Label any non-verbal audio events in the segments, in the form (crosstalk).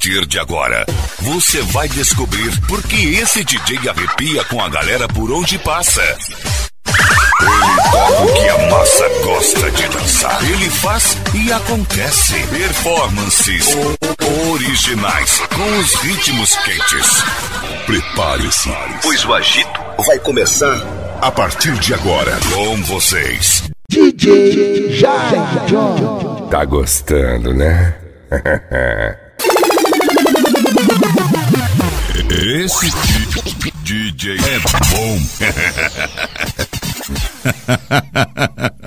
partir de agora, você vai descobrir por que esse DJ arrepia com a galera por onde passa. Ele toca o que a massa gosta de dançar. Ele faz e acontece. Performances originais com os ritmos quentes. Prepare-se, pois o agito vai começar a partir de agora com vocês. DJ Jai Tá gostando, né? (laughs) Esse DJ é bom.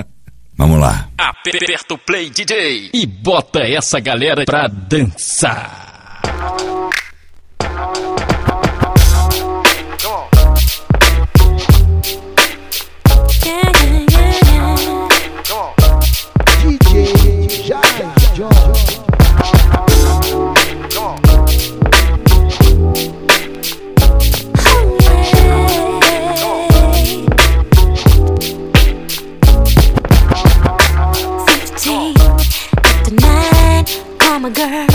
(laughs) Vamos lá. Aperta o play, DJ, e bota essa galera pra dançar. I'm a girl.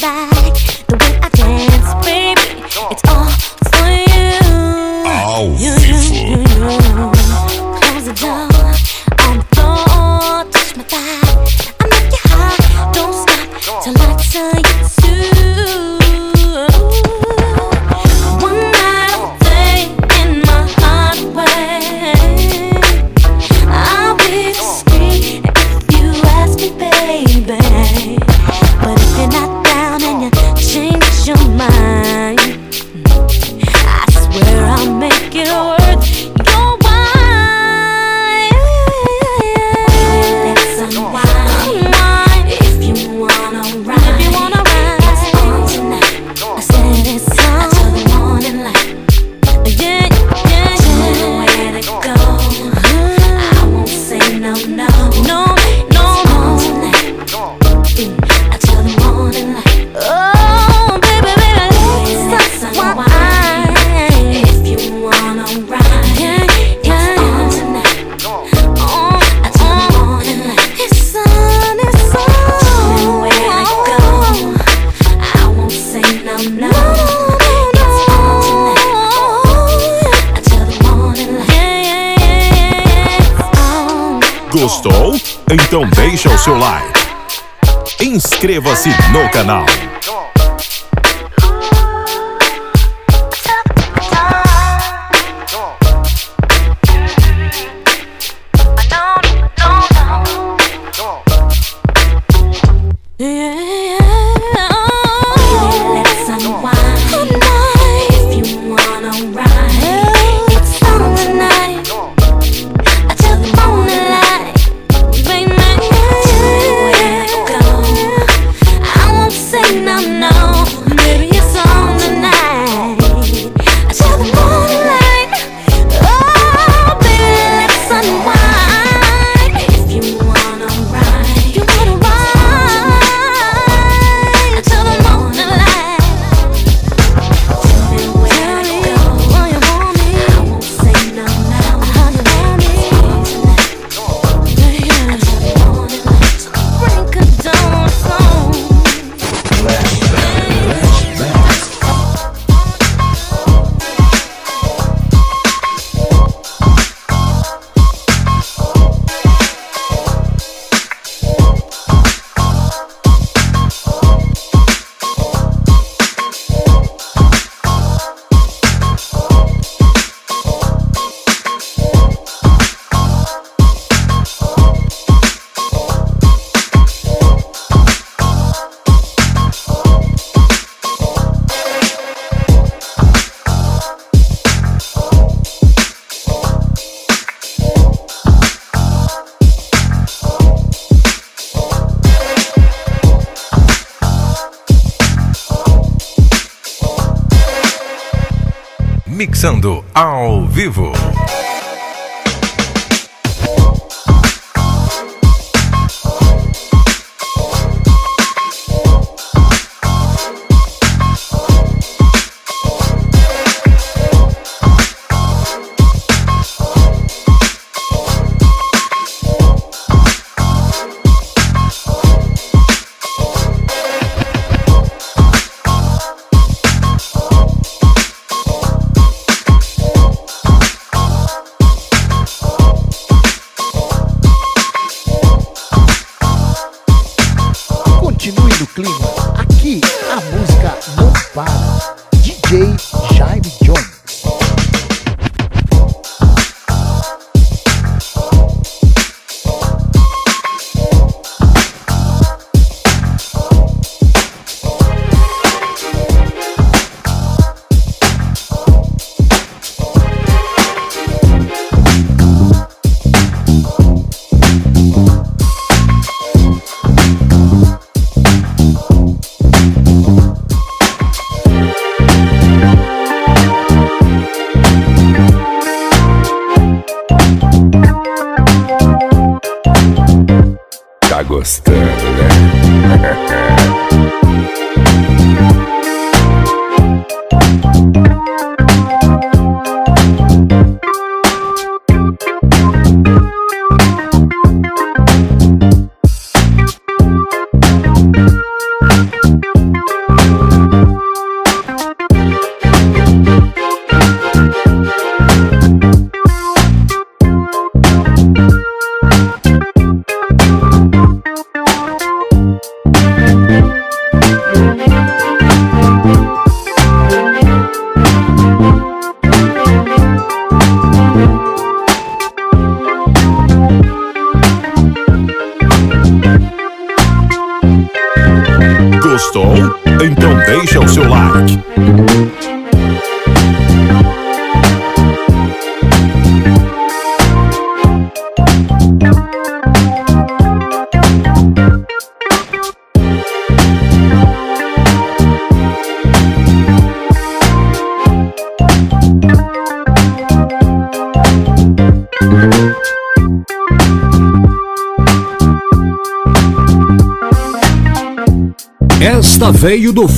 Bye. Mixando ao vivo. Gostando, né? Veio do fundo do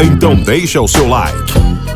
Então deixa o seu like.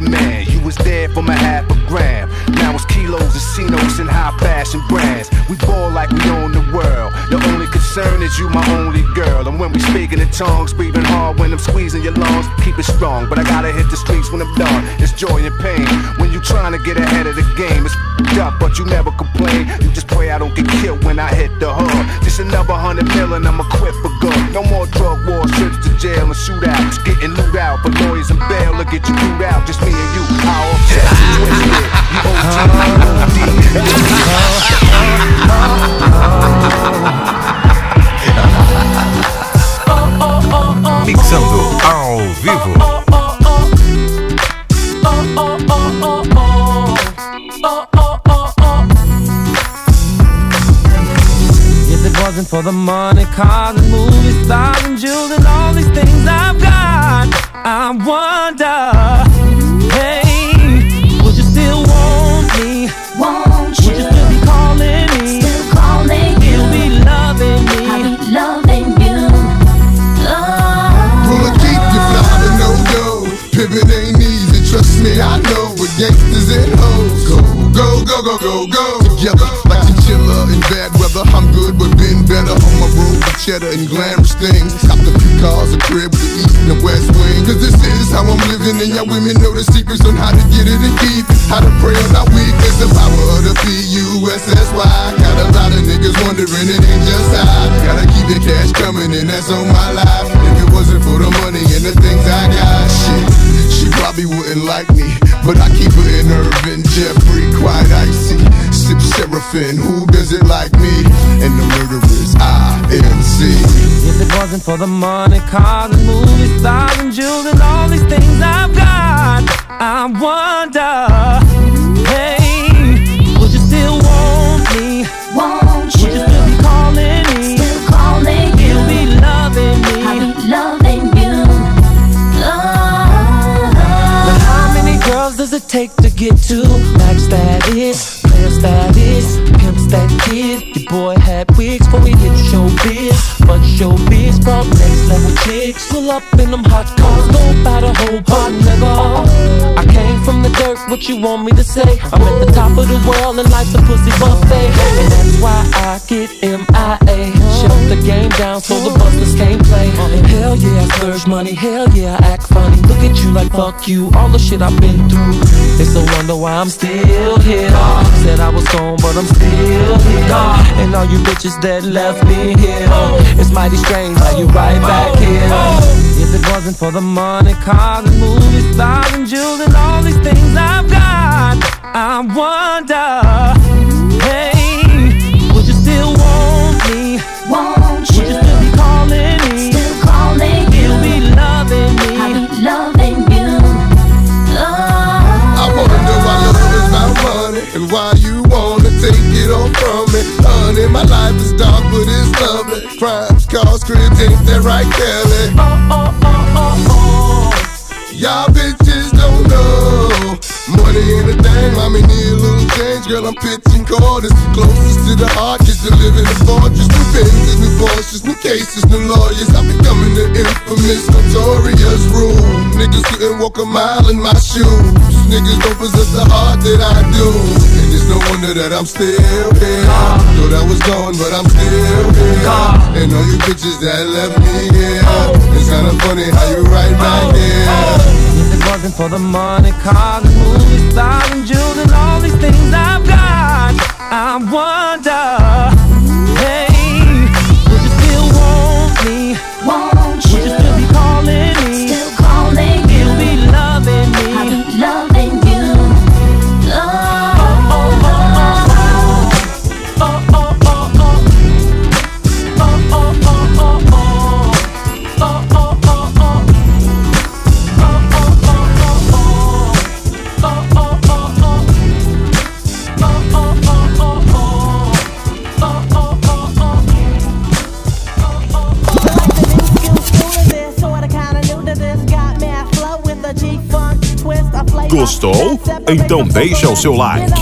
your man. big in the tongs, breathing hard when I'm squeezing your lungs. Keep it strong, but I gotta hit the streets when I'm done. It's joy and pain when you trying to get ahead of the game. It's f***ed up, but you never complain. You just pray I don't get killed when I hit the hood. Just another hundred million, I'ma quit for good. No more drug wars, trips to jail and shootouts, getting looted out for lawyers and bail. Look at you boot out, just me and you. I offset situation. (laughs) You old time, mixando ao vivo. If it wasn't for the money, cars and movie stars and jewels and all these things I've got, I wonder. Hey. shit I know with gangsters and hoes. Go, go, go, go, go, go. Together like chinchilla in bad weather. I'm good, with been better on my road with cheddar and glamorous things. Copped the few cars, a crib with the east and the west wing. Cause this is how I'm living, and y'all women know the secrets on how to get it and keep it. How to pray on our weakness, the power of the P-U-S-S-Y. Got a lot of niggas wondering, it ain't just I. Gotta keep the cash coming, and that's on my life. If it wasn't for the money and the things I got, shit she probably wouldn't like me. But I keep her in Irvin, Jeffrey, quite icy. Sip Seraphim, who does it like me? And the murderers, I-N-C. If it wasn't for the money, cars and movie stars and jewels and all these things I've got, I wonder, hey, would you still want me? Up in them hot cars, go about a whole pot, nigga. I came from the dirt, what you want me to say? I'm at the top of the world and life's a pussy buffet, and that's why I get MIA. Shut the game down so the busters can't play. Hell yeah, I splurge money. Hell yeah, I act funny. Look at you like fuck you. All the shit I've been through. It's a wonder why I'm still here. Said I was gone, but I'm still here. And all you bitches that left me here. It's mighty strange how you right back here. If it wasn't for the money, cars and movie stars and jewels and all these things I've got, I wonder, hey, would you still want me? Won't Would you still be calling me? Still calling you. You'll be loving me. I'll be loving you. I wanna know why love is about money and why you wanna take it all from me. Honey, my life is dark, but it's lovely. Crimes, cars, cribs, ain't that right, Kelly? Oh, oh. Know. Money ain't a thing, mommy need a little change. Girl, I'm pitching quarters. Closest to the heart, just to live in a fortress. New Benzes, new Porsches, new cases, new lawyers. I'm becoming the infamous, notorious rule. Niggas couldn't walk a mile in my shoes. Niggas don't possess the heart that I do. And it's no wonder that I'm still here. Thought I was gone, but I'm still here. And all you bitches that left me here. It's kinda funny how you right back here. Wasn't for the money, cars and movie stars and jewels and all these things I've got, I wonder, hey, Então deixa o seu like.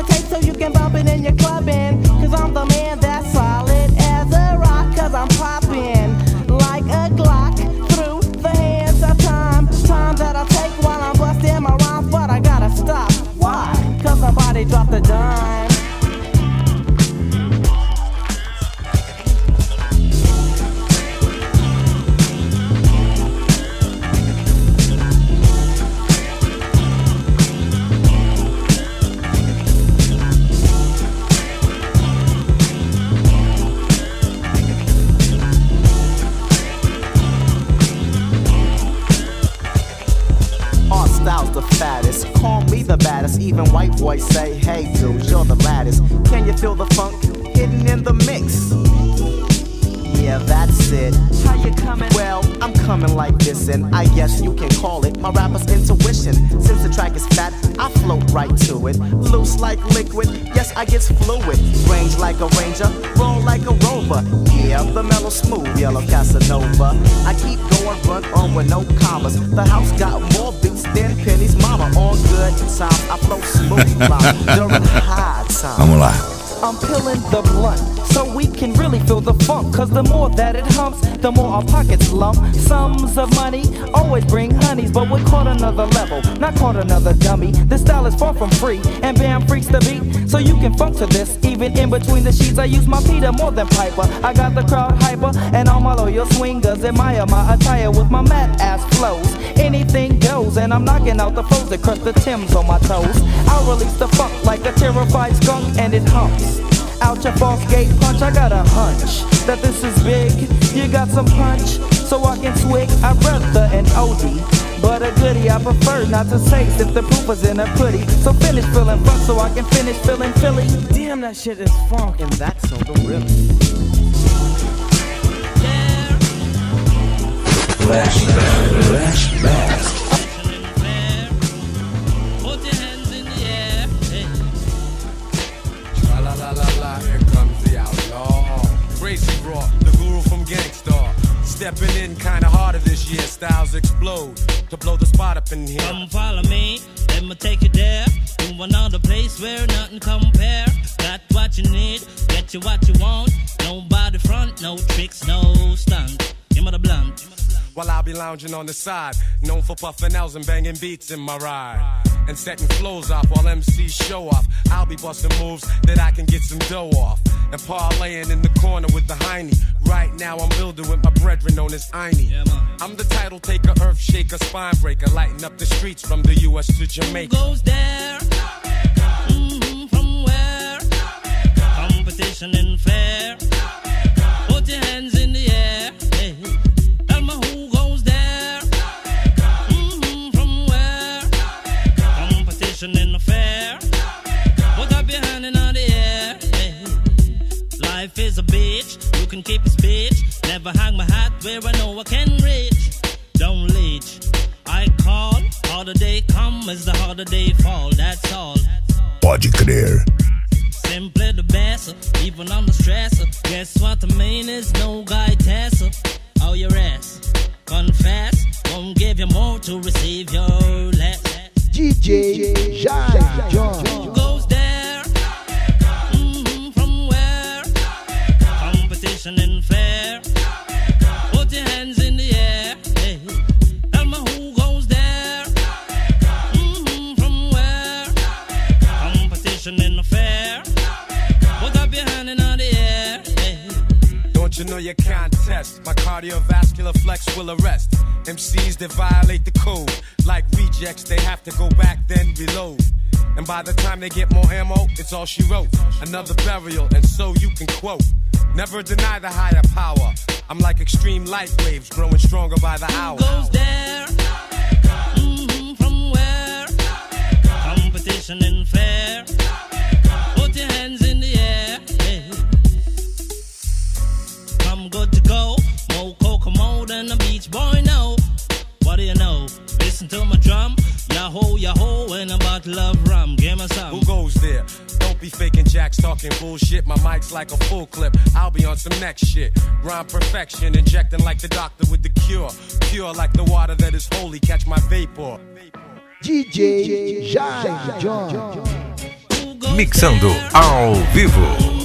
Tape so you can bump it in your clubbing. The more our pockets lump. Sums of money always bring honeys, but we're caught another level, not caught another dummy. This style is far from free, and bam freaks the beat. So you can funk to this, even in between the sheets. I use my Peter more than Piper. I got the crowd hyper, and all my loyal swingers admire my attire with my mad ass flows. Anything goes, and I'm knocking out the foes that crush the Tims on my toes. I'll release the funk like a terrified skunk, and it humps out your false gate punch. I got a hunch that this is big. You got some punch, so I can swig. I'd rather an OD, but a goodie. I prefer not to say if the proof is in a putty. So finish feeling funk, so I can finish feeling Philly. Damn, that shit is funk, and that's so the real. Flashback. Flashback. Raw, the guru from Gang Starr. Stepping in kinda harder this year, styles explode. To blow the spot up in here. Come follow me, let me take you there. To another place where nothing compare. Got what you need, get you what you want. Nobody front, no tricks, no stunt. Give me the blunt. While I'll be lounging on the side, known for puffing L's and banging beats in my ride. And setting flows off while MCs show off. I'll be busting moves that I can get some dough off. And parlaying in the corner with the hiney. Right now I'm building with my brethren known as Einie. I'm the title taker, earth shaker, spine breaker, lighting up the streets from the US to Jamaica. Goes there? Mhm, from where? Competition and fair. Bitch. You can keep it bitch. Never hang my hat where I know I can reach. Don't leech. I call. Harder day come as the harder day fall. That's all. Pode crer. Simply the best, even on the stressor. Guess what I mean is no guy tester. Oh, your ass. Confess, won't give you more to receive your less. DJ Jaime Jonnes. Who goes Don't you know you can't test? My cardiovascular flex will arrest MCs that violate the code. Like rejects, they have to go back then reload. And by the time they get more ammo, it's all she wrote. Another burial, and so you can quote. Never deny the higher power. I'm like extreme light waves, growing stronger by the hour. goes there? Mhm, from where? Competition and fair. Listen to my drum. Yahoo, yahoo, and a bottle of rum. Give me some. Who goes there? Don't be faking jacks talking bullshit. My mic's like a full clip. I'll be on some next shit. Rhyme perfection, injecting like the doctor with the cure. Pure like the water that is holy. Catch my vapor. DJ Jaime Jonnes. Mixando ao vivo.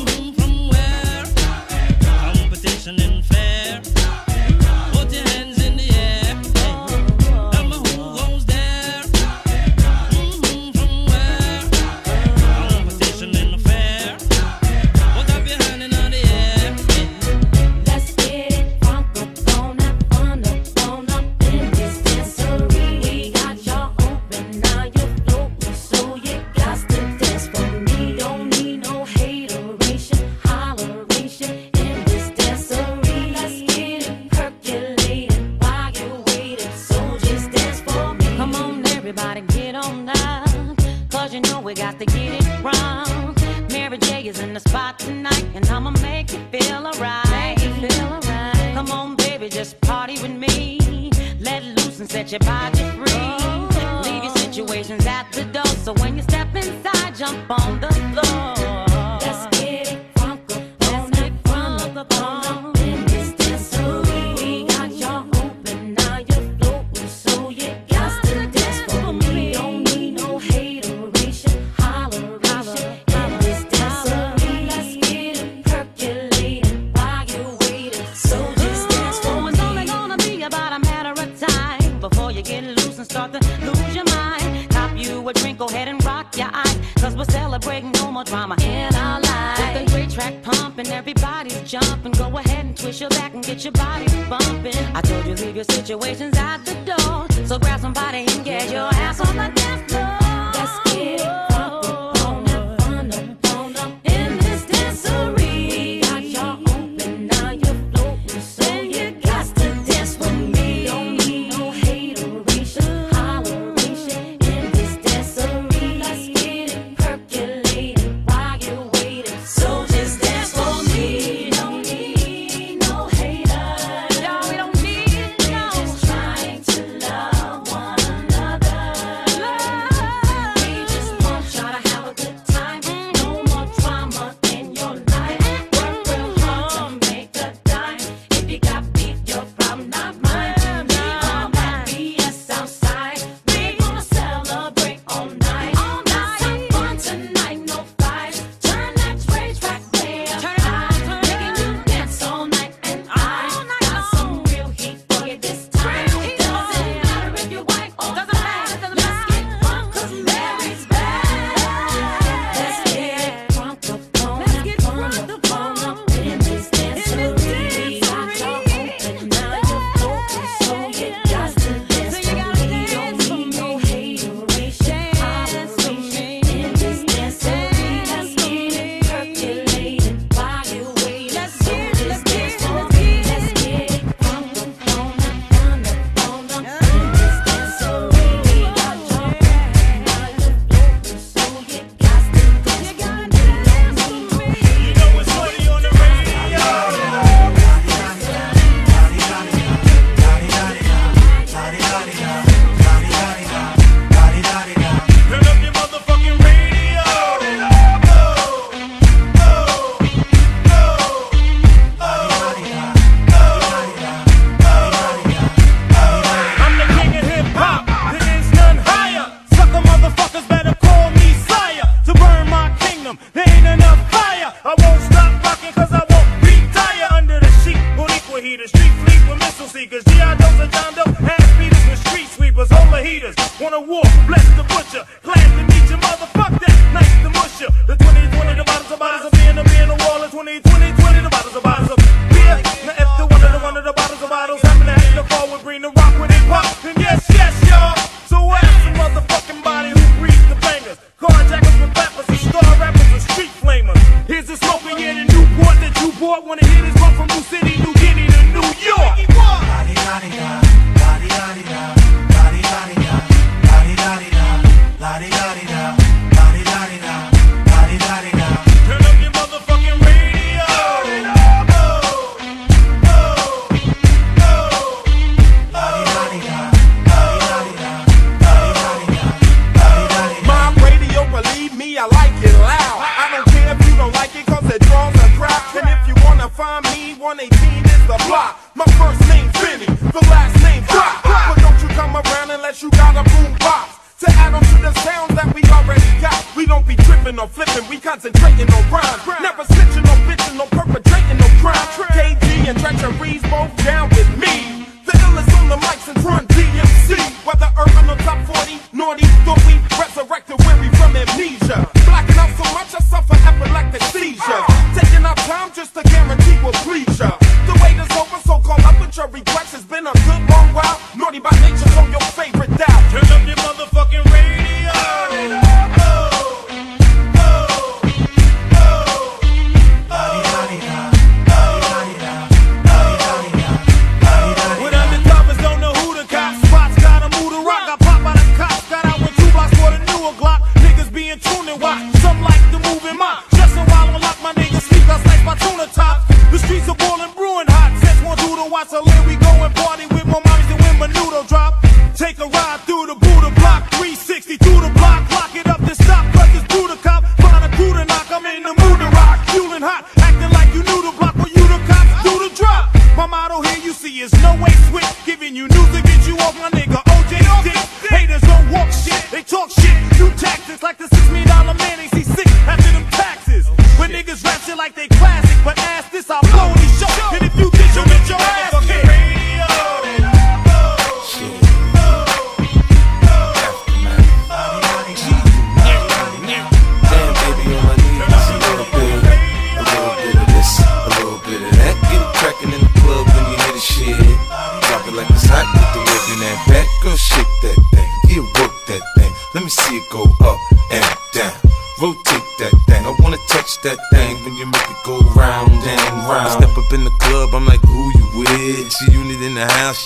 get your body bumping. I told you leave your situations at the door. So grab somebody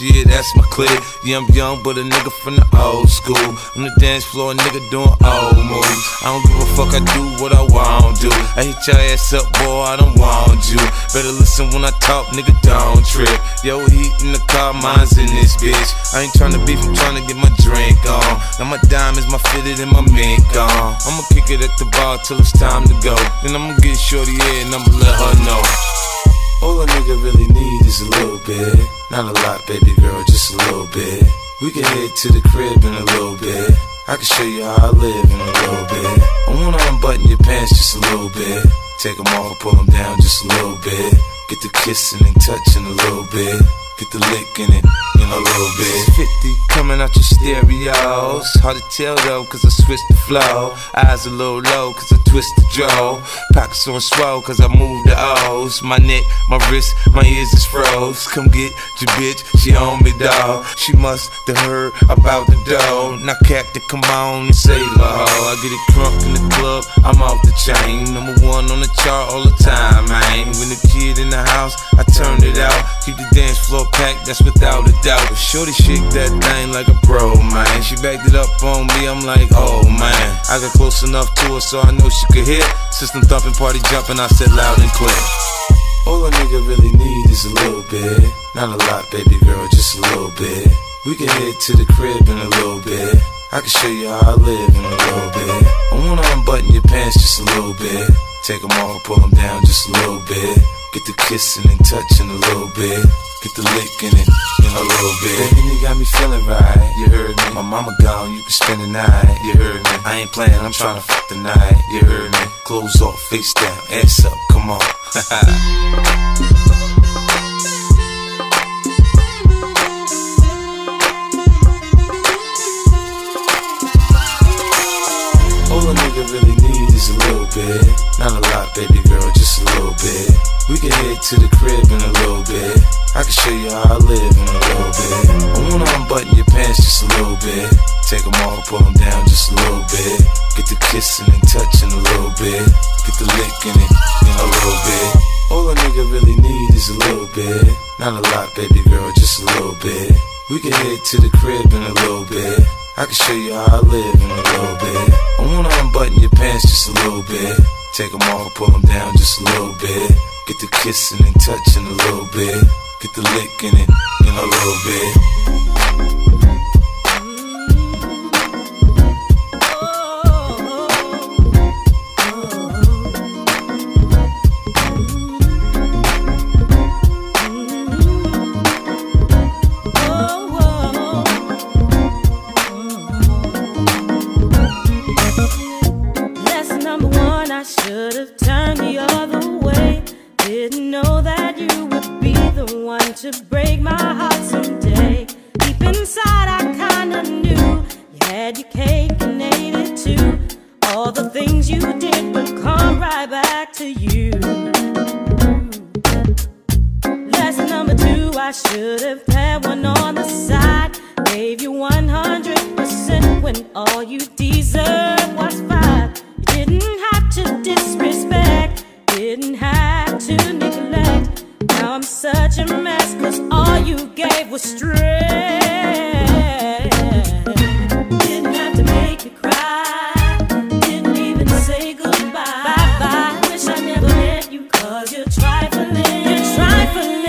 yeah, that's my clique. Yeah, I'm young, but a nigga from the old school. On the dance floor, a nigga doing old moves. I don't give a fuck, I do what I want to. I hit your ass up, boy, I don't want you. Better listen when I talk, nigga, don't trip. Yo, heat in the car, mine's in this bitch. I ain't tryna beef, I'm tryna get my drink on. Now my diamonds, my fitted, and my mink on. I'ma kick it at the bar till it's time to go. Then I'ma get shorty here and I'ma let her know. All a nigga really need is a little bit. Not a lot, baby girl, just a little bit. We can head to the crib in a little bit. I can show you how I live in a little bit. I wanna unbutton your pants just a little bit. Take them off, pull them down just a little bit. Get the kissing and touching a little bit. Get the lick in it in a little bit. 50 coming out your stereos. Hard to tell though, cause I switched the flow. Eyes a little low, cause I twist the jaw. Pockets on swell, cause I move the O's. My neck, my wrist, my ears is froze. Come get your bitch, she on me, dawg. She must have heard about the dough. Now, Captain, come on and say ho. I get it crunk in the club, I'm off the chain. Number one on the chart all the time, man. When the kid in the house, I turn it out. Keep the dance floor packed, that's without a doubt. But Shorty shake that thing like a pro, man. She backed it up on me, I'm like, oh man. I got close enough to her so I know she could hear. System thumping, party jumping, I said loud and clear. All a nigga really need is a little bit. Not a lot, baby girl, just a little bit. We can head to the crib in a little bit. I can show you how I live in a little bit. I wanna unbutton your pants just a little bit. Take them off, pull them down just a little bit. Get the kissing and touching a little bit. Get the lick in it in a little bit. Baby, you got me feeling right. You heard me. My mama gone, you can spend the night. You heard me. I ain't playing, I'm trying to fuck the night. You heard me. Clothes off, face down, ass up, come on. (laughs) All a nigga really need is a little bit. Not a lot, baby girl, just a little bit. We can head to the crib in a little bit. I can show you how I live in a little bit. I wanna unbutton your pants just a little bit. Take them off, pull them down just a little bit. Get the kissing and touching a little bit. Get the licking it in a little bit. All a nigga really need is a little bit. Not a lot, baby girl, just a little bit. We can head to the crib in a little bit. I can show you how I live in a little bit. I wanna unbutton your pants just a little bit. Take them off, pull them down just a little bit. Get the kissing and touching a little bit. Get the lick in it in a little bit. Trifling. You're trifling.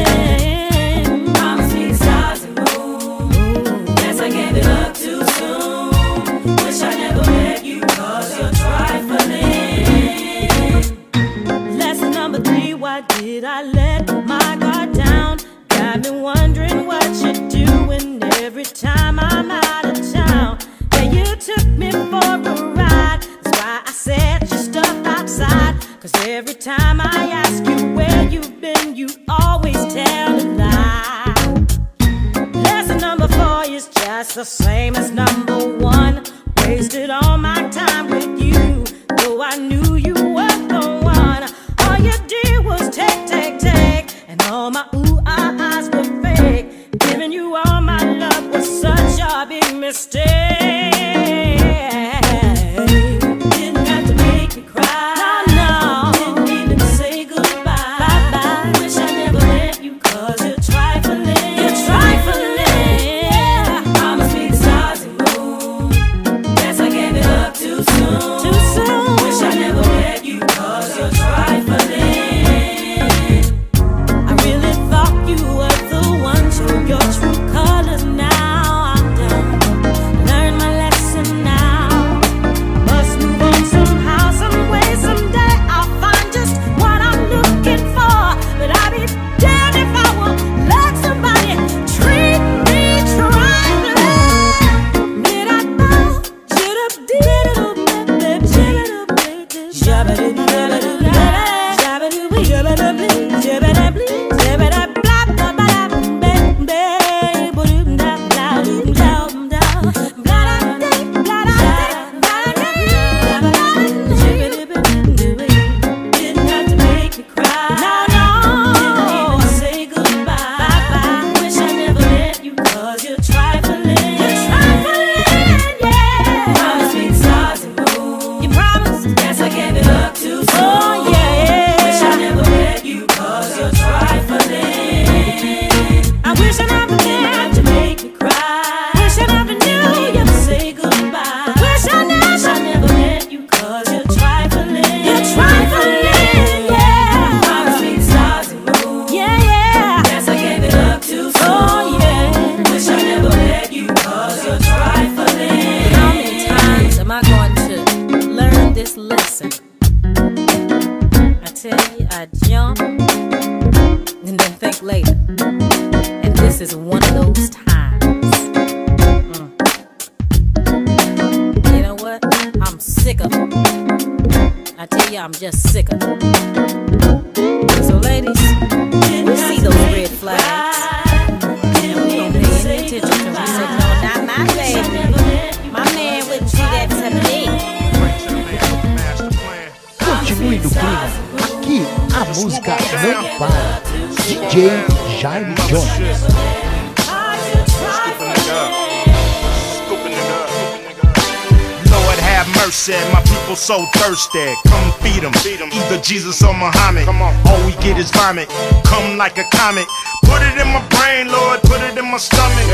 So thirsty. Come feed them. Either Jesus or Muhammad. Come on, all we get is vomit. Come like a comet. Put it in my brain, Lord. Put it in my stomach.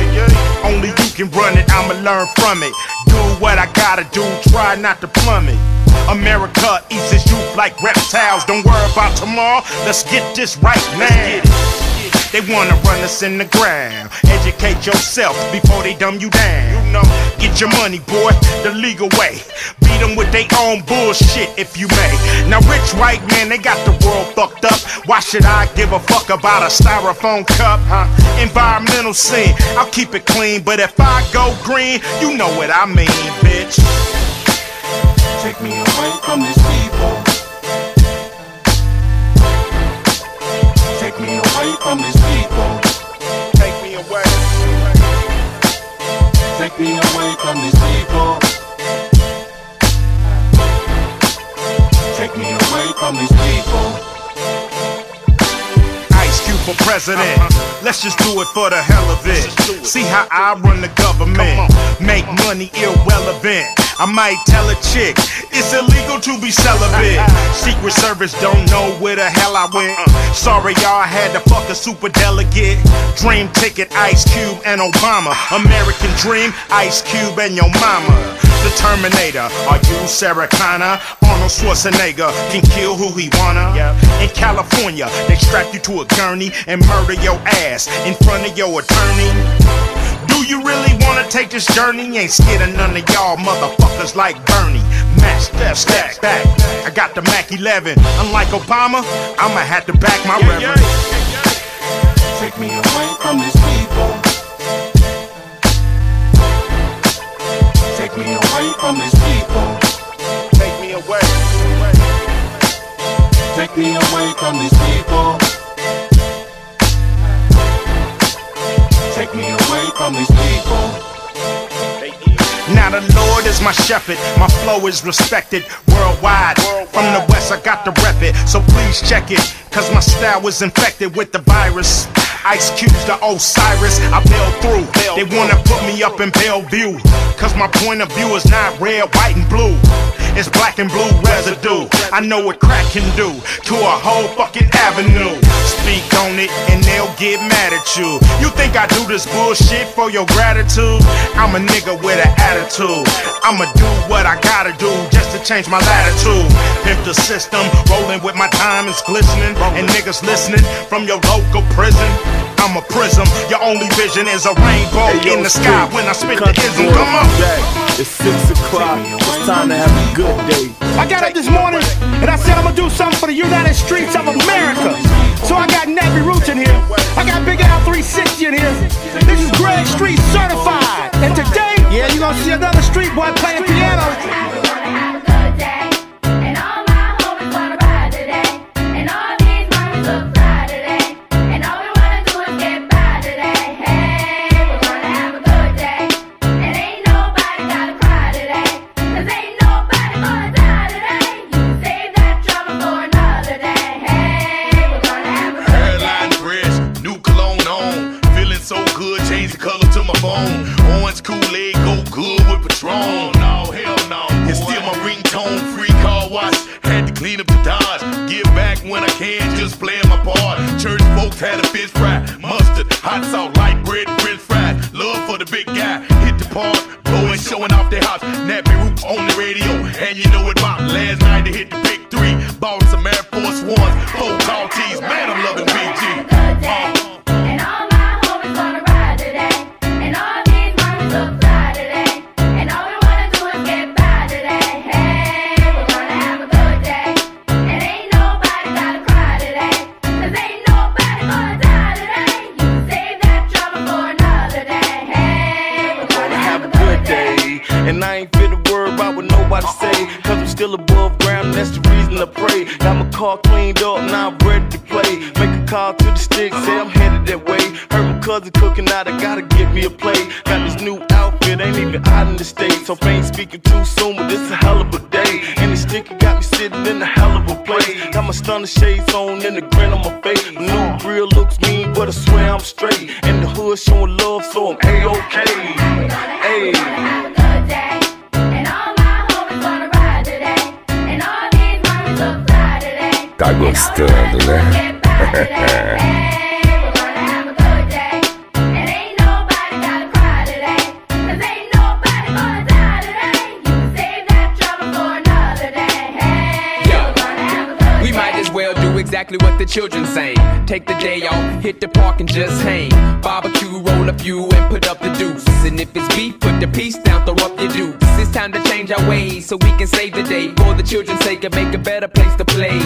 Only you can run it. I'ma learn from it. Do what I gotta do. Try not to plummet. America eats its youth like reptiles. Don't worry about tomorrow. Let's get this right now. They wanna run us in the ground. Educate yourself before they dumb you down. Get your money, boy, the legal way. Beat them with their own bullshit, if you may. Now, rich white man, they got the world fucked up. Why should I give a fuck about a styrofoam cup? Huh? Environmental scene, I'll keep it clean. But if I go green, you know what I mean, bitch. Take me away from these people. Take me away from these Take me away from these people. Take me away from these people. For president. Let's just do it for the hell of it. See how I run the government. Make money irrelevant. I might tell a chick it's illegal to be celibate. Secret Service don't know where the hell I went. Sorry, y'all had to fuck a super delegate. Dream ticket, Ice Cube and Obama. American dream, Ice Cube and your mama. The Terminator, are you Sarah Connor? Arnold Schwarzenegger can kill who he wanna. In California, they strap you to a gurney and murder your ass in front of your attorney. Do you really wanna take this journey? Ain't scared of none of y'all motherfuckers like Bernie. Match that stack back. I got the Mac 11. Unlike Obama, I'ma have to back my reverend. Take me away from these people. Take me away from these people. Take me away. Take me away from these people. Take me away from these people. Now the Lord is my shepherd, my flow is respected worldwide. From the west, I got to rep it, so please check it. Cause my style was infected with the virus. Ice cubes the Osiris, I bailed through. They wanna put me up in Bellevue. Cause my point of view is not red, white, and blue. It's black and blue residue. I know what crack can do to a whole fucking avenue. Speak on it and they'll get mad at you. You think I do this bullshit for your gratitude? I'm a nigga with an attitude. I'ma do what I gotta do just to change my latitude. Pimp the system, rolling with my diamonds glistening, and niggas listening from your local prison. I'm a prism, your only vision is a rainbow in the sky when I spit the ism. Come on. It's six o'clock. It's time to have a good day. I got up this morning and I said I'm gonna do something for the United Streets of America. So I got Nappy Roots in here. I got Big Al 360 in here. This is Greg Street certified. And today, yeah, you're gonna see another street boy playing piano. So good, day, and all my homies wanna ride today, and all these homies look fly today, and all we wanna do is get by today Hey we gonna have a good day. And ain't nobody gonna cry today. Save that trouble for another day. Hey, we're gonna have a good thing. change the color to my phone. Orange Kool-Aid good. No, hell no. It's still my ringtone, free car wash. Had to clean up the Dodge. Give back when I can, just playing my part. Church folks had a fish fry, mustard, hot sauce, light bread, french fries. Love for the big guy, hit the park, blowing, showing off their house. Nappy Roots on the radio, and you know it about last night they hit the big cooking out, I gotta get me a plate. Got this new outfit, ain't even out in the States. So if I speaking too soon, but it's a hell of a day. And the sticker got me sitting in a hell of a place. Got my stunner shades on and a grin on my face. My new grill looks mean, but I swear I'm straight. And the hood showing love, so I'm A-OK. Hey. Tá gostando, né? Take the day off, hit the park and just hang. Barbecue, roll a few and put up the deuce. And if it's beef, put the piece down, throw up your dukes. It's time to change our ways so we can save the day. For the children's sake and make a better place to play.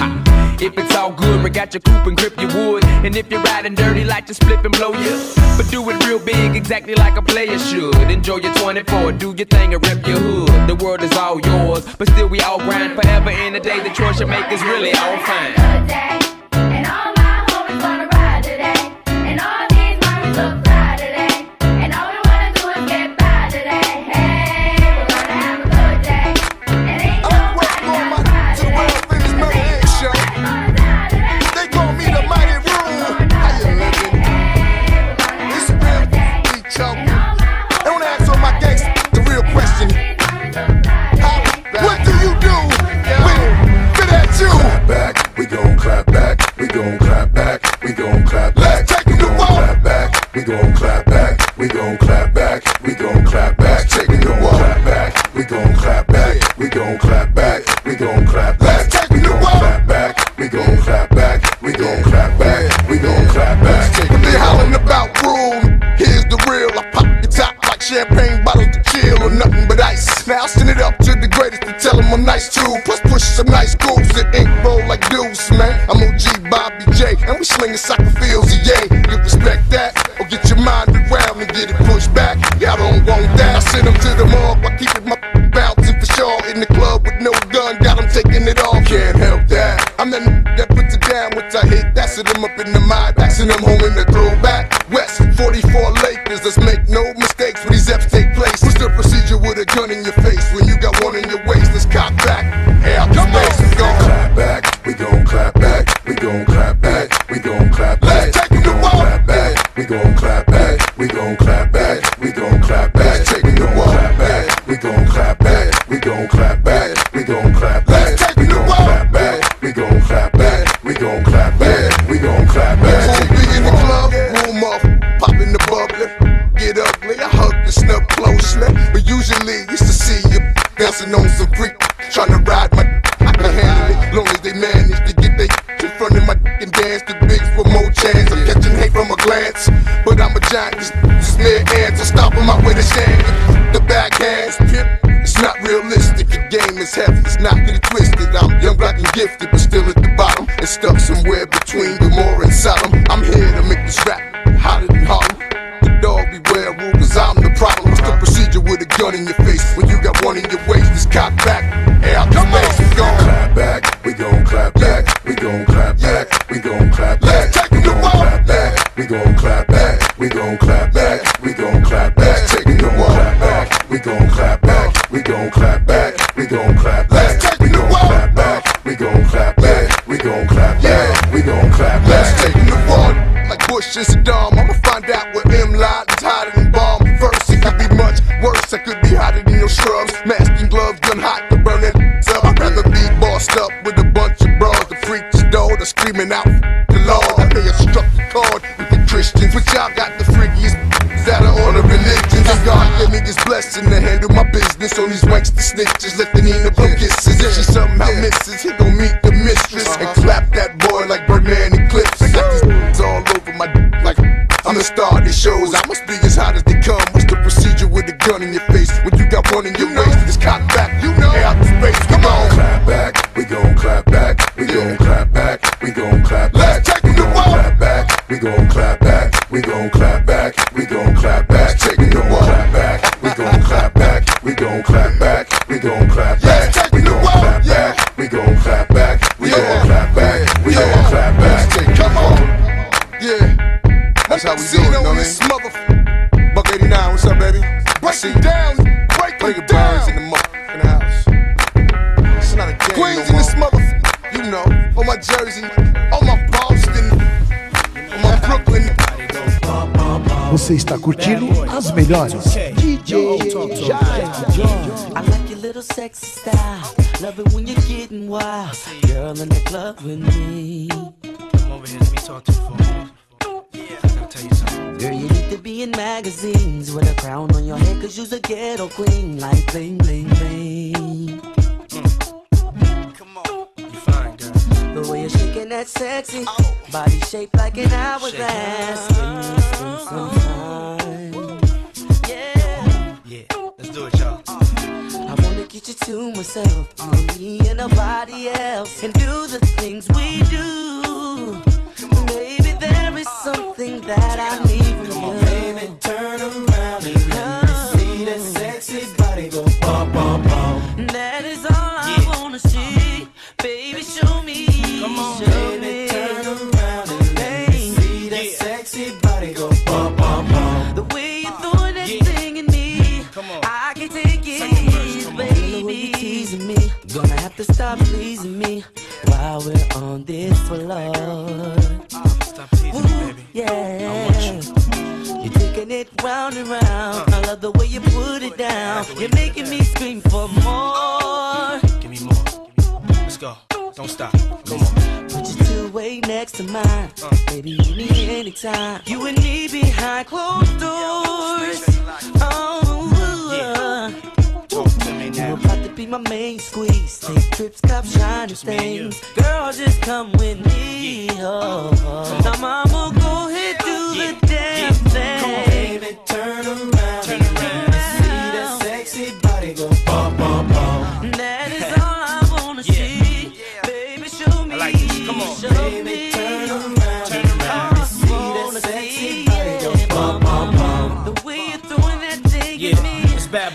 If it's all good, we got your coupe and grip your wood. And if you're riding dirty, like to flip and blow you. But do it real big, exactly like a player should. Enjoy your 24, do your thing and rep your hood. The world is all yours, but still we all grind forever in the day. The choice you make is really all fine. gon' clap back, we gon' clap back, we gon' clap back, we gon' clap back, we gon' clap back, we gon' clap back. Let's take the one like Bush and Saddam. done. we're on this floor. Stop teasing me, baby. Yeah. You're taking it round and round. Uh-huh. I love the way you put it down. You're making me scream for more. Give me more. Let's go. Don't stop. Come on. Put your two way next to mine. Uh. Baby, you need me anytime. You and me behind closed doors. Oh, so to me now. You about to be my main squeeze. Take trips, cop shiny things. Girl, just come with me. Oh, Now mama, go ahead, do the damn thing. Come on, baby, turn around.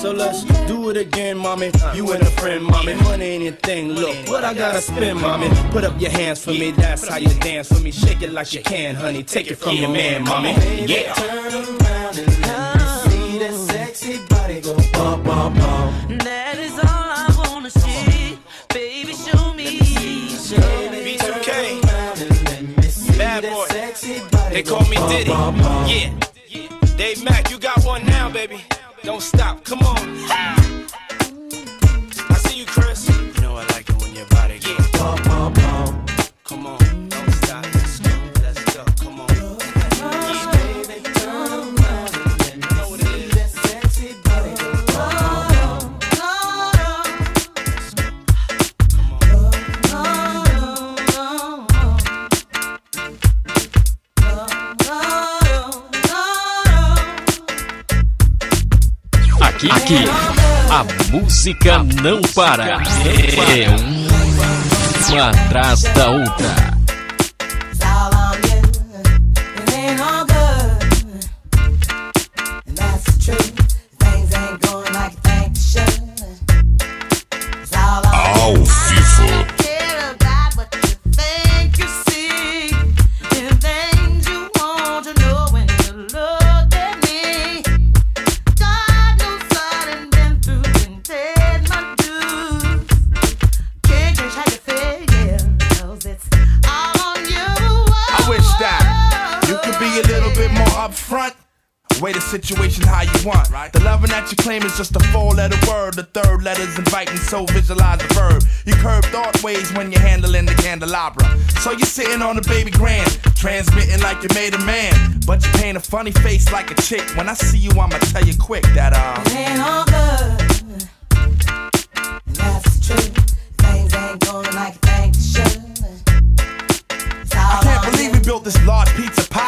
So let's do it again, mommy. You and a friend, mommy. Money ain't your thing. Look, what I gotta spend, mommy. Put up your hands for me. That's how you dance for me. Shake it like you can, honey. Take it from your man, mommy. Yeah. Turn around and let me see that sexy body go bump, bump, bump. That is all I wanna see. Baby, show me. Show me. B2K. Bad boy. They call me Diddy. Yeah. Dave Mack, you got one now, baby. Don't stop. Come on. Aqui, a música não para. É uma atrás da outra. Candelabra. So you're sitting on a baby grand, transmitting like you made a man. But you paint a funny face like a chick. When I see you, I'ma tell you quick that, uh. It ain't all good. That's the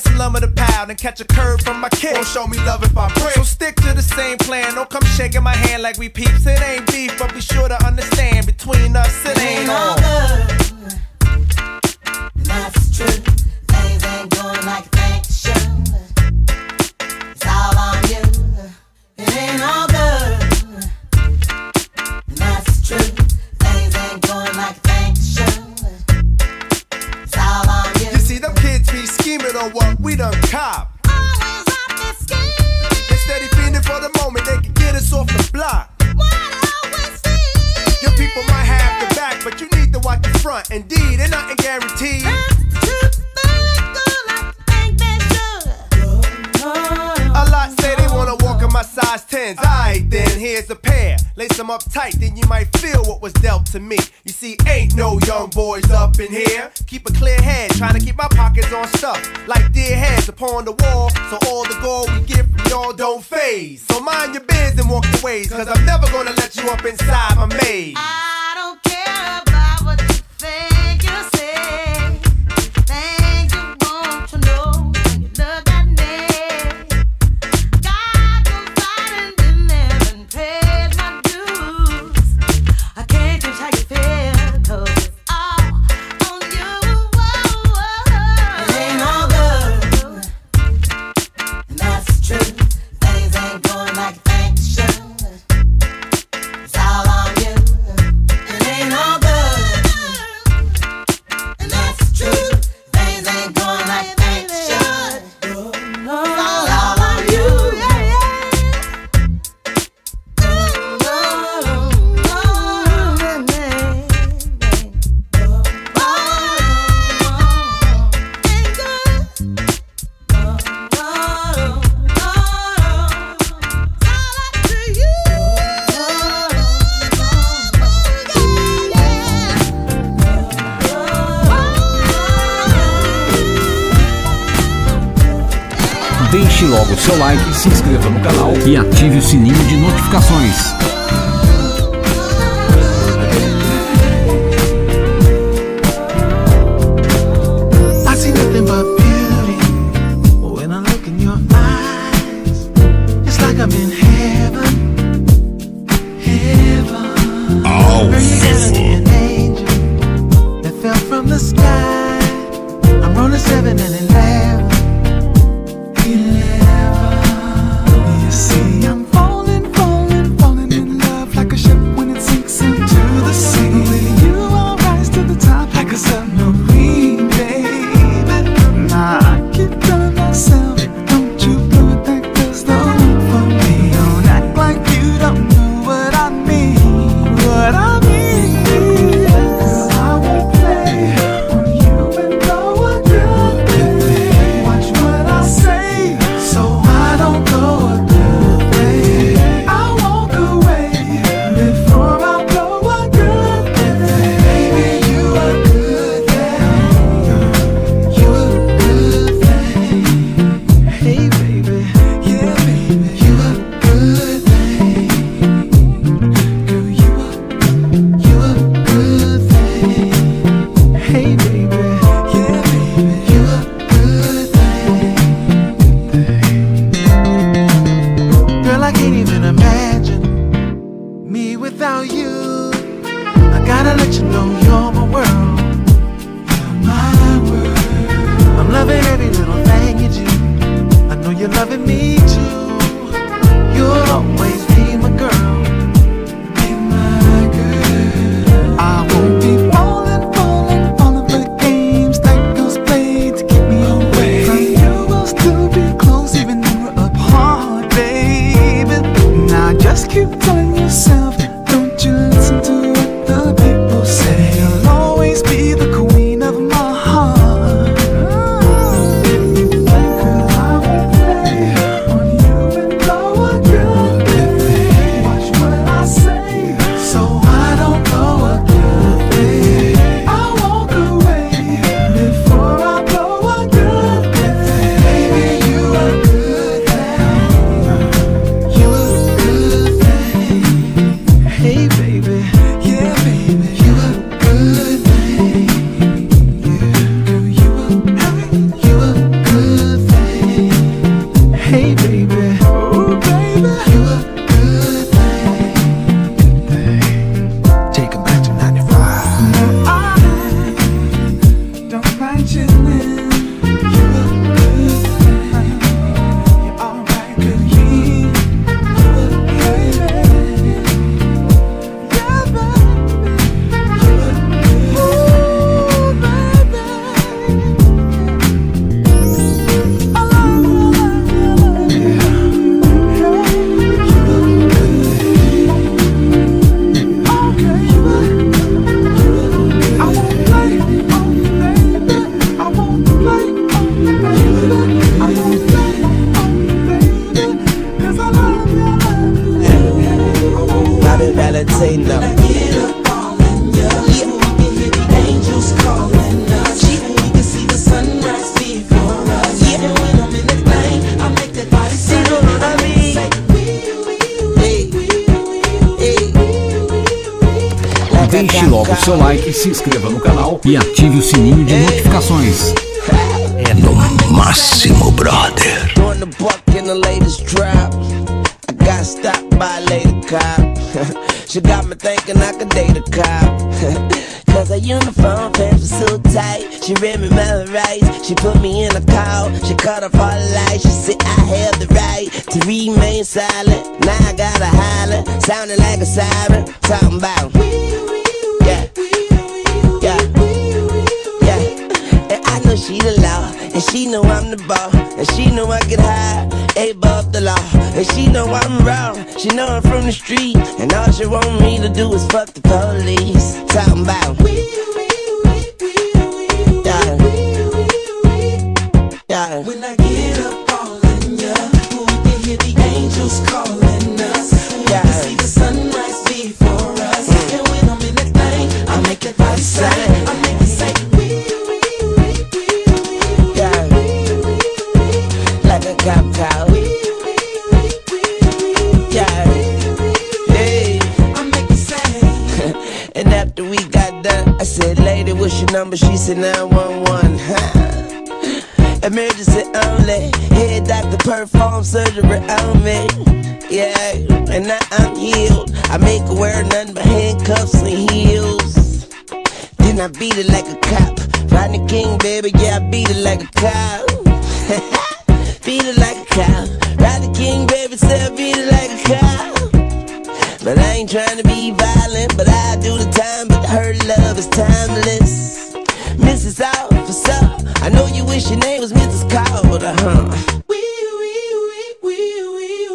some lumber to pound and catch a curve from my kid. Won't show me love if I break. So stick to the same plan. Don't come shaking my hand like we peeps. It ain't beef, but be sure to understand between us it ain't all all. good. And scheming on what we done cop. Instead of fiending for the moment, they can get us off the block. Your people might have the back, but you need to watch the front. Indeed, ain't nothing guaranteed. A lot say they wanna walk in my size 10s. Alright, then here's pair. Lace them up tight, then you might feel what was dealt to me. You see, ain't no young boys up in here. Keep a clear head, trying to keep my pockets on stuff. Like dear heads upon the wall, so all the gold we get from y'all don't phase. So mind your biz and walk your ways, cause I'm never gonna let you up inside my maze. I don't care about what you think like, se inscreva no canal e ative o sininho de notificações. with She put me in a call, she cut off all the lights. She said I have the right to remain silent. Now I gotta holler, sounding like a siren. Talking about yeah, yeah, yeah. And I know she the law, and she know I'm the ball, and she know I get high above the law. And she know I'm wrong, she know I'm from the street, and all she want me to do is fuck the police. Healed. I make her wear nothing but handcuffs and heels. Then I beat it like a cop. Rodney King, baby, yeah, I beat it like a cop. (laughs) beat it like a cop. Rodney King, baby, say I beat it like a cop. But I ain't trying to be violent, but I do the time. But her love is timeless. Mrs. Officer, I know you wish your name was Mrs. Carter, huh?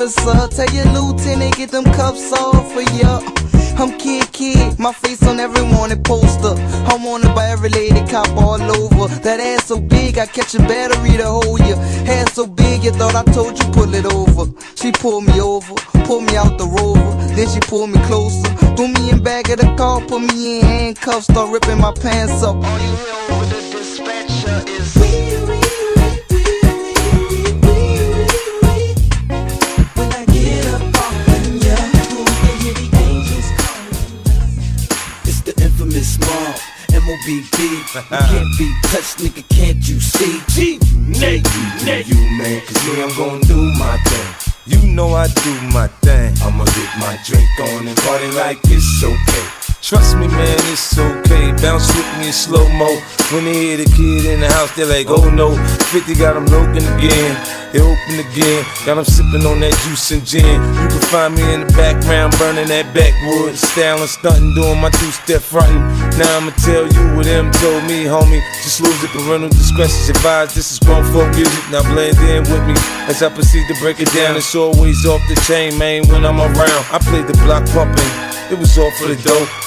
Officer, tell your lieutenant get them cuffs off for ya. I'm kid, kid, my face on every wanted poster. I'm wanted by every lady cop all over. That ass so big, I catch a battery to hold you. Hair so big, you thought I told you pull it over. She pulled me over, pulled me out the rover. Then she pulled me closer, threw me in back of the car, put me in handcuffs, start ripping my pants up. All you hear over the dispatcher is. Mob, M-O-B-B. You can't be touched, nigga, can't you see? G, Nate, Nate, you man, cause me, I'm gonna do my thing. You know I do my thing. I'ma get my drink on and party like it's okay. Trust me, man, it's okay. Bounce with me in slow mo. When they hear the kid in the house, they're like, oh no. 50 got them looking again. They open again. Got them sipping on that juice and gin. You can find me in the background, burning that backwood. Styling, stunting, doing my two step fronting. Now I'ma tell you what them told me, homie. Just lose it, parental discretion advised. This is grown folk music. Now blend in with me as I proceed to break it down. It's always off the chain, man, when I'm around. I play the block pumping. It was all for the dough.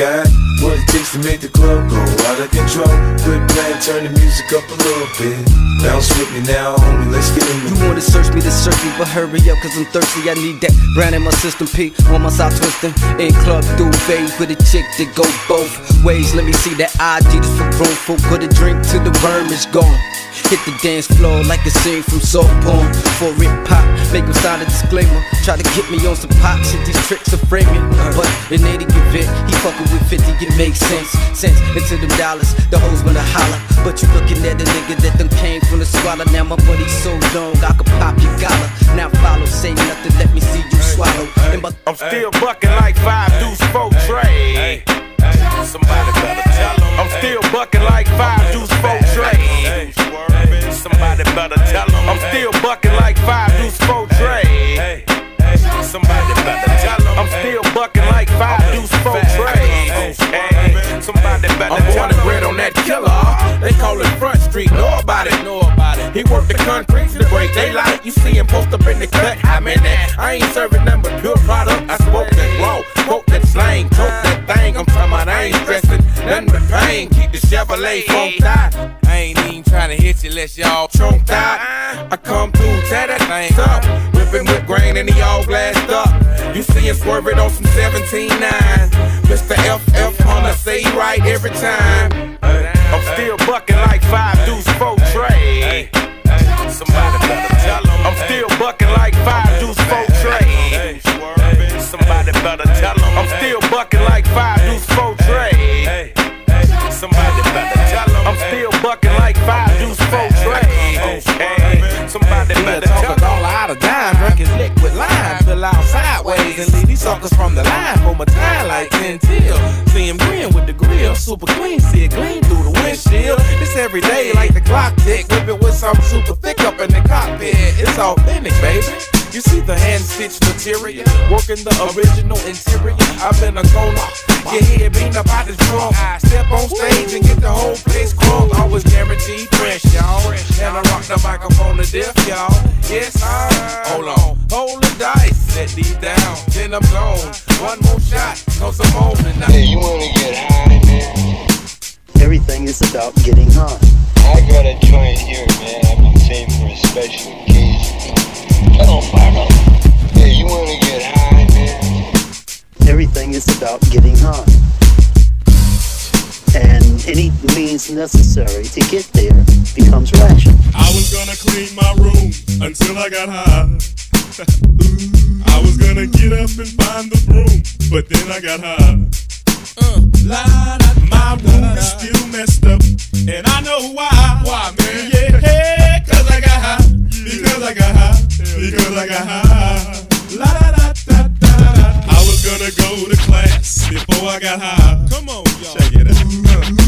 got what it takes to make the club go out of control. Quit playing, turn the music up a little bit. Bounce with me now, homie, let's get into You wanna search me to search me, but hurry up, cause I'm thirsty. I need that brand in my system, P on my side twisting. In club phase with a chick that go both ways. Let me see that ID just for grown folk. Put a drink till the worm is gone. Hit the dance floor like a scene from soap porn. For it pop, make him sign a disclaimer. Try to get me on some pop shit, these tricks are framing. But in 80 event, he fucking with 50, it makes sense. Sense into them dollars, the hoes wanna holler. But you looking at a nigga that done came from the squalor. Now my buddy's so long, I could pop your collar. Now follow, say nothing, let me see you swallow. And my I'm still bucking like five deuce four trade. Somebody better tell him. I'm still bucking like five deuce four trade. Somebody better tell him. I'm still bucking like five deuce four trade. Somebody better tell him. I'm still bucking like five deuce four trade. Somebody better I'm tell him. red on that killer. They call it Front Street. Know about it. Know about it. He worked the concrete to break daylight. You see him post up in the cut. I'm in that. I ain't serving nothing but pure product. I spoke that raw, quote that slang, choke that ain't stressing nothing but pain. Keep the Chevrolet funked out. I ain't even trying to hit you unless y'all chunked out. I come through, tear that thing up. Whipping with grain and he all glassed up. You see him swerving on some 17.9. Mr. FF Hunter say he right every time. I'm still bucking like five deuce four trade. Somebody better tell him. I'm still bucking like five deuce four trade. Somebody better tell him. I'm still bucking like five deuce four. Somebody better tell him. I'm still bucking like five deuce four trade. Somebody better tell him. all out of dime, drunk his liquid lime, fill out sideways and leave these suckers from the line for my time like 10 till. See him grin with the grill, super clean, see it gleam through the windshield. It's every day like the clock tick, whip it with something super thick up in the cockpit. It's authentic, baby. You see the hand stitched material, working the original interior. I've been a goner. Your head being about as strong. I step on stage and get the whole place crunk. Always guaranteed fresh, y'all. And I rock the microphone to death, y'all. Yes, I. Hold on, hold the dice, set these down, then I'm gone. One more shot, no some more tonight. Hey, you wanna get high, man? Everything is about getting high. I got a joint here, man. I've been saving for a special occasion. Come on, fire up. Hey, you wanna get high, man? Everything is about getting high. And any means necessary to get there becomes rational. I was gonna clean my room until I got high. (laughs) I was gonna get up and find the broom, but then I got high. Uh, la, da, my room is still messed up, and I know why. Why, man? Yeah, hey, cause I got high. Because I got high. Because I got high. La da da da da da. I was gonna go to class before I got high. Come on, y'all. Check it out.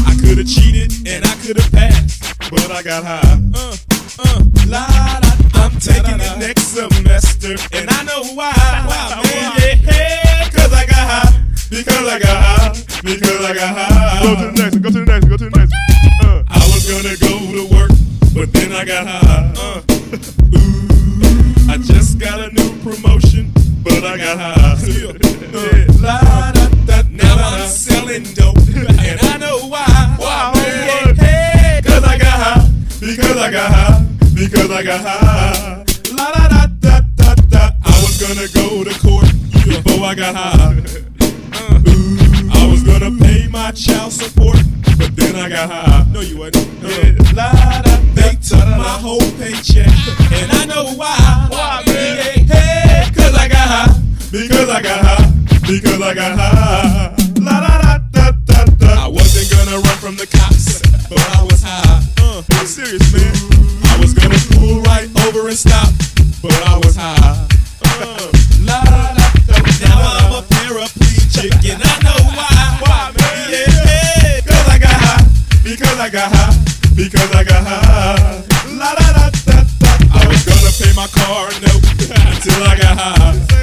I could have cheated and I could have passed, but I got high. Uh, uh, la da. I'm taking it next semester, and I know why. Why, man? Yeah, cause I got high. Because I got high. Because I got high. Go to the next. Go to the next. Go to the next. Uh, I was gonna go to work, but then I got high. Uh, ooh, I just got a new promotion, but I got high. (laughs) Uh, la, da, da, now I'm selling dope, and I know why. Why, man? Hey, cause I got high. Because I got high. Because I got high. La da da da da da. I was gonna go to court before I got high. (laughs) Ooh, I was gonna pay my child support, but then I got high. No, you wasn't. La, da, they took my whole paycheck, and I know why. Why, man? Yeah, hey, cause I got high. Because I got high. Because I got high. La da da da da da. I wasn't gonna run from the cops, but I was high. Uh, I'm serious, man. I was gonna pull right over and stop, but I was high. Uh, la da da da. Now I'm I got high. Because I got high. La da da da da. I was gonna pay my car note until I got high.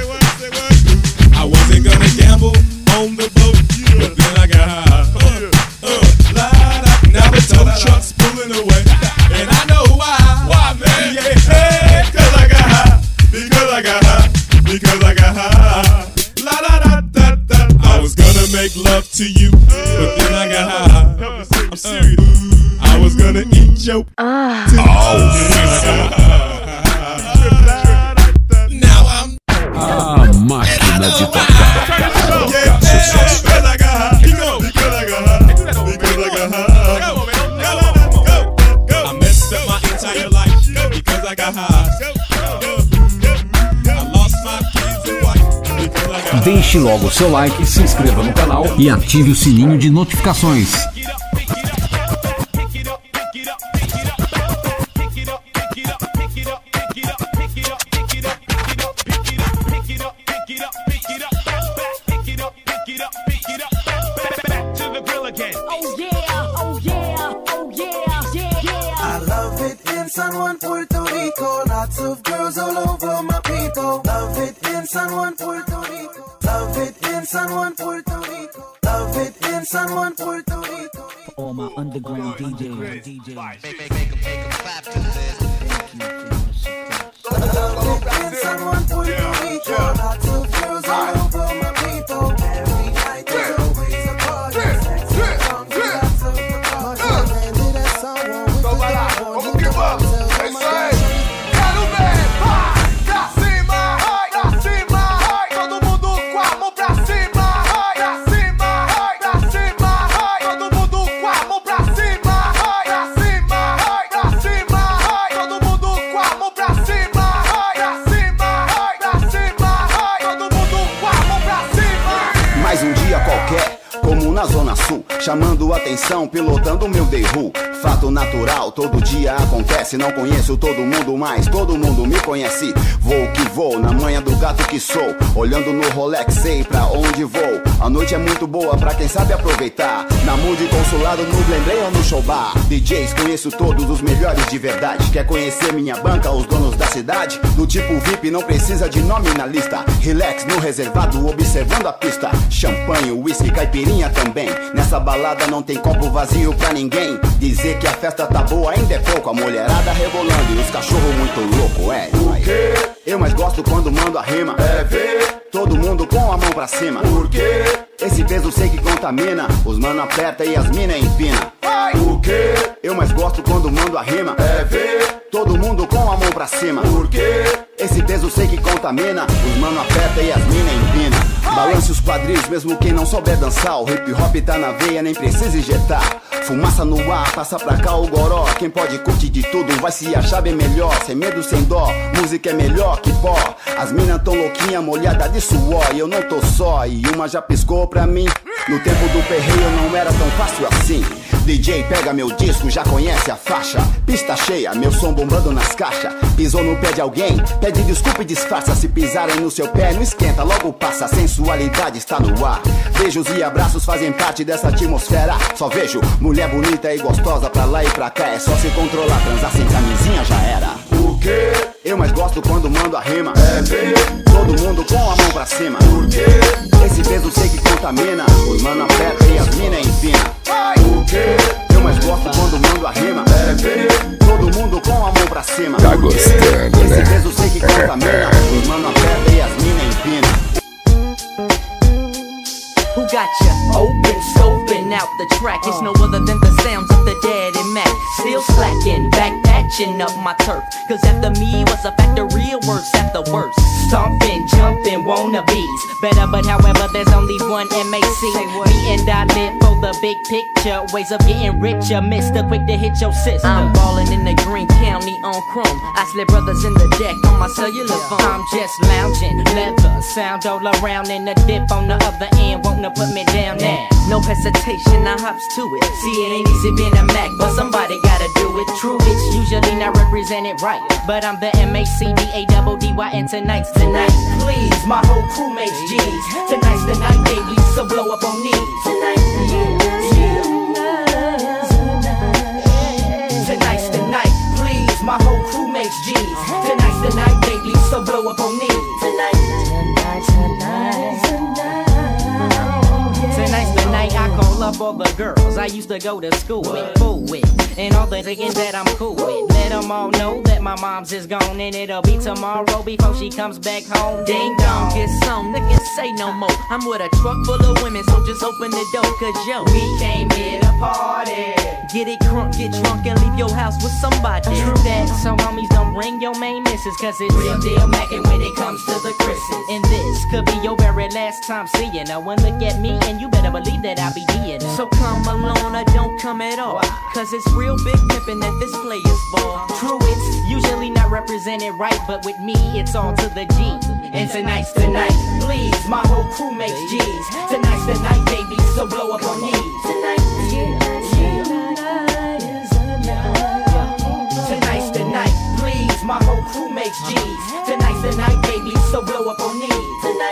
Deixe logo o seu like, se inscreva no canal e ative o sininho de notificações. Dia acontece. Não conheço todo mundo, mas todo mundo me conhece. Vou que vou, na manha do gato que sou. Olhando no Rolex, sei pra onde vou. A noite é muito boa pra quem sabe aproveitar. Na Mude Consulado, no Glendrain ou no Show Bar. DJs, conheço todos os melhores de verdade. Quer conhecer minha banca, os donos da cidade? Do tipo VIP, não precisa de nome na lista. Relax no reservado, observando a pista. Champanhe, whisky, caipirinha também. Nessa balada não tem copo vazio pra ninguém. Dizer que a festa tá boa ainda é pouco. A mulherada rebolando e os cachorros muito louco, é. O quê? Eu mais gosto quando mando a rima. É ver todo mundo com a mão pra cima. Por quê? Esse peso sei que contamina. Os mano aperta e as mina empina. O quê? Eu mais gosto quando mando a rima. É ver todo mundo com a mão pra cima. Por quê? Esse peso sei que contamina. Os mano aperta e as mina empina. Balance os quadris, mesmo quem não souber dançar. O hip hop tá na veia, nem precisa injetar. Fumaça no ar, passa pra cá o goró. Quem pode curtir de tudo vai se achar bem melhor. Sem medo, sem dó, música é melhor que pó. As minas tão louquinha, molhada de suor. E eu não tô só, e uma já piscou pra mim. No tempo do perreio não era tão fácil assim. DJ pega meu disco, já conhece a faixa. Pista cheia, meu som bombando nas caixas. Pisou no pé de alguém, pede desculpa e disfarça. Se pisarem no seu pé, não esquenta, logo passa. Sensualidade está no ar. Beijos e abraços fazem parte dessa atmosfera. Só vejo mulher bonita e gostosa pra lá e pra cá. É só se controlar, transar sem camisinha já era. Quê? Eu mais gosto quando mando a rima. É ver todo mundo com a mão pra cima. Por quê? Esse peso sei que contamina. Os mano aperta e as mina empina. O quê? Eu mais gosto quando mando a rima. É ver todo mundo com a mão pra cima. Tá gostando, Esse né? peso sei que contamina. Os mano aperta e as mina empina. Who got ya? Open, scoping out the track. It's no other than the sounds of the dead and Mac. Still slacking, back patching up my turf. Cause after me was a factory of worse the worst. Stomping, jumping, wannabes. Better, but however, there's only one MAC. Me and I live for the big picture. Ways of getting richer. Mister, quick to hit your sister. I'm ballin' in the Green County on Chrome. I slip brothers in the deck on my cellular phone. I'm just lounging, leather, sound all around, and the dip on the other end. Wanna put me down now. No hesitation, I hops to it. See, it ain't easy being a Mac, but somebody gotta do it. True, it's usually not represented right. But I'm the M A C D A double D Y, and tonight's tonight. Please, my whole crew makes G's. Tonight's the night, baby, so blow up on knees. Tonight, Tonight's the night, please. My whole crew makes G's. Tonight's the night, baby, so blow up on knees. Call up all the girls I used to go to school with, fool with, and all the thinking that I'm cool with. Let them all know that my mom's is gone and it'll be tomorrow before she comes back home. Ding dong, get some, niggas say no more. I'm with a truck full of women, so just open the door, cause yo, we came here party. Get it crunk, get drunk, and leave your house with somebody. True that, so homies don't bring your main missus, cause it's real deal mackin' when it comes to the Chris's. And this could be your very last time seeing her. One look at me, and you better believe that I'll be D'ing. So come alone or don't come at all. Cause it's real big pimpin' at this player's ball. True, it's usually not represented right, but with me, it's all to the G. And tonight's the night, please. My whole crew makes G's. Tonight's the night, baby, so blow up on knees. Tonight, Tonight's the night, please. My whole crew makes G's. Tonight's the night, baby, so blow up on knees. Tonight. Tonight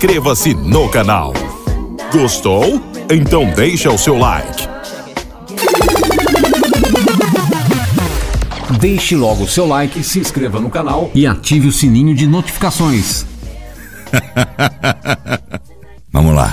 Inscreva-se no canal. Gostou? Então deixa o seu like. Deixe logo o seu like, se inscreva no canal e ative o sininho de notificações. (laughs) Vamos lá.